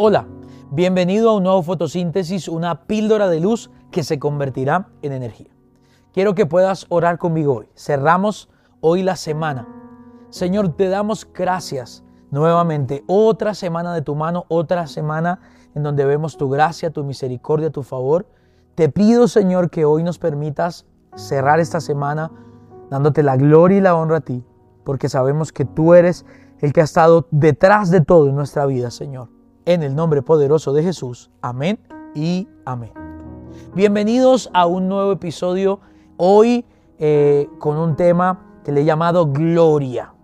Hola, bienvenido a un nuevo fotosíntesis, una píldora de luz que se convertirá en energía. Quiero que puedas orar conmigo hoy. Cerramos hoy la semana. Señor, te damos gracias nuevamente. Otra semana de tu mano, otra semana en donde vemos tu gracia, tu misericordia, tu favor. Te pido, Señor, que hoy nos permitas cerrar esta semana dándote la gloria y la honra a ti, porque sabemos que tú eres el que ha estado detrás de todo en nuestra vida, Señor en el nombre poderoso de Jesús. Amén y amén. Bienvenidos a un nuevo episodio hoy eh, con un tema que le he llamado gloria,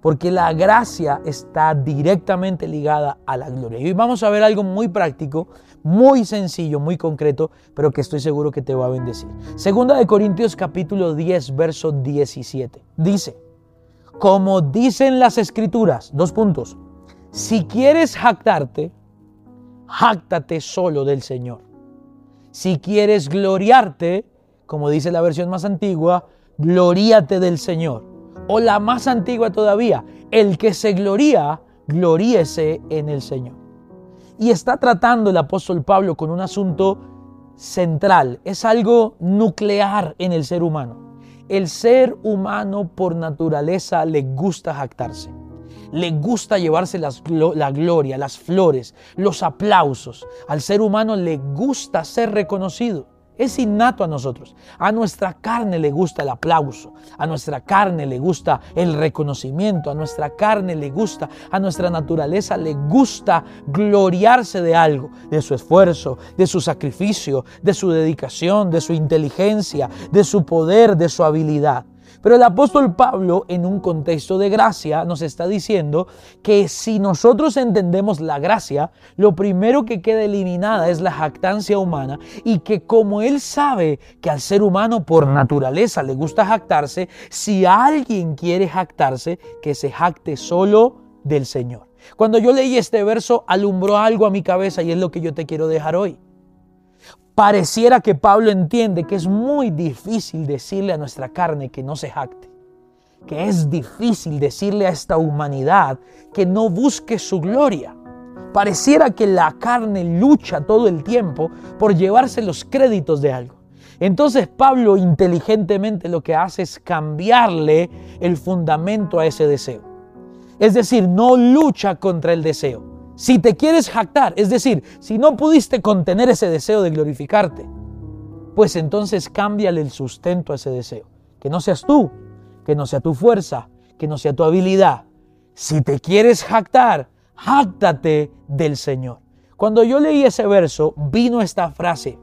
porque la gracia está directamente ligada a la gloria. Y hoy vamos a ver algo muy práctico, muy sencillo, muy concreto, pero que estoy seguro que te va a bendecir. Segunda de Corintios capítulo 10, verso 17. Dice, como dicen las escrituras, dos puntos, si quieres jactarte, jáctate solo del Señor. Si quieres gloriarte, como dice la versión más antigua, gloríate del Señor. O la más antigua todavía, el que se gloría, gloríese en el Señor. Y está tratando el apóstol Pablo con un asunto central, es algo nuclear en el ser humano. El ser humano por naturaleza le gusta jactarse le gusta llevarse la gloria, las flores, los aplausos. Al ser humano le gusta ser reconocido. Es innato a nosotros. A nuestra carne le gusta el aplauso, a nuestra carne le gusta el reconocimiento, a nuestra carne le gusta, a nuestra naturaleza le gusta gloriarse de algo, de su esfuerzo, de su sacrificio, de su dedicación, de su inteligencia, de su poder, de su habilidad. Pero el apóstol Pablo, en un contexto de gracia, nos está diciendo que si nosotros entendemos la gracia, lo primero que queda eliminada es la jactancia humana y que como él sabe que al ser humano por naturaleza le gusta jactarse, si alguien quiere jactarse, que se jacte solo del Señor. Cuando yo leí este verso, alumbró algo a mi cabeza y es lo que yo te quiero dejar hoy. Pareciera que Pablo entiende que es muy difícil decirle a nuestra carne que no se jacte, que es difícil decirle a esta humanidad que no busque su gloria. Pareciera que la carne lucha todo el tiempo por llevarse los créditos de algo. Entonces Pablo inteligentemente lo que hace es cambiarle el fundamento a ese deseo. Es decir, no lucha contra el deseo si te quieres jactar, es decir, si no pudiste contener ese deseo de glorificarte, pues entonces cámbiale el sustento a ese deseo. Que no seas tú, que no sea tu fuerza, que no sea tu habilidad. Si te quieres jactar, jáctate del Señor. Cuando yo leí ese verso, vino esta frase.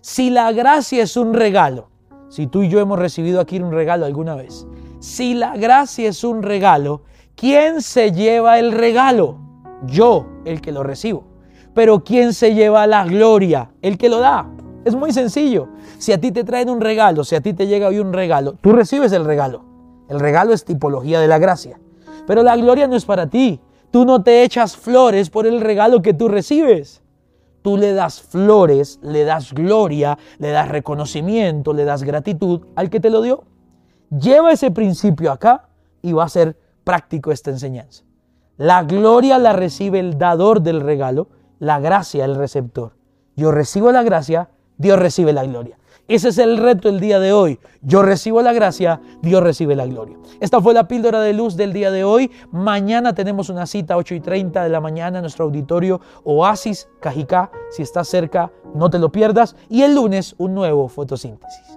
Si la gracia es un regalo, si tú y yo hemos recibido aquí un regalo alguna vez, si la gracia es un regalo, ¿quién se lleva el regalo? Yo el que lo recibo. Pero ¿quién se lleva la gloria? El que lo da. Es muy sencillo. Si a ti te traen un regalo, si a ti te llega hoy un regalo, tú recibes el regalo. El regalo es tipología de la gracia. Pero la gloria no es para ti. Tú no te echas flores por el regalo que tú recibes. Tú le das flores, le das gloria, le das reconocimiento, le das gratitud al que te lo dio. Lleva ese principio acá y va a ser práctico esta enseñanza. La gloria la recibe el dador del regalo, la gracia el receptor. Yo recibo la gracia, Dios recibe la gloria. Ese es el reto el día de hoy. Yo recibo la gracia, Dios recibe la gloria. Esta fue la píldora de luz del día de hoy. Mañana tenemos una cita 8 y 30 de la mañana en nuestro auditorio Oasis Cajicá. Si estás cerca, no te lo pierdas. Y el lunes un nuevo fotosíntesis.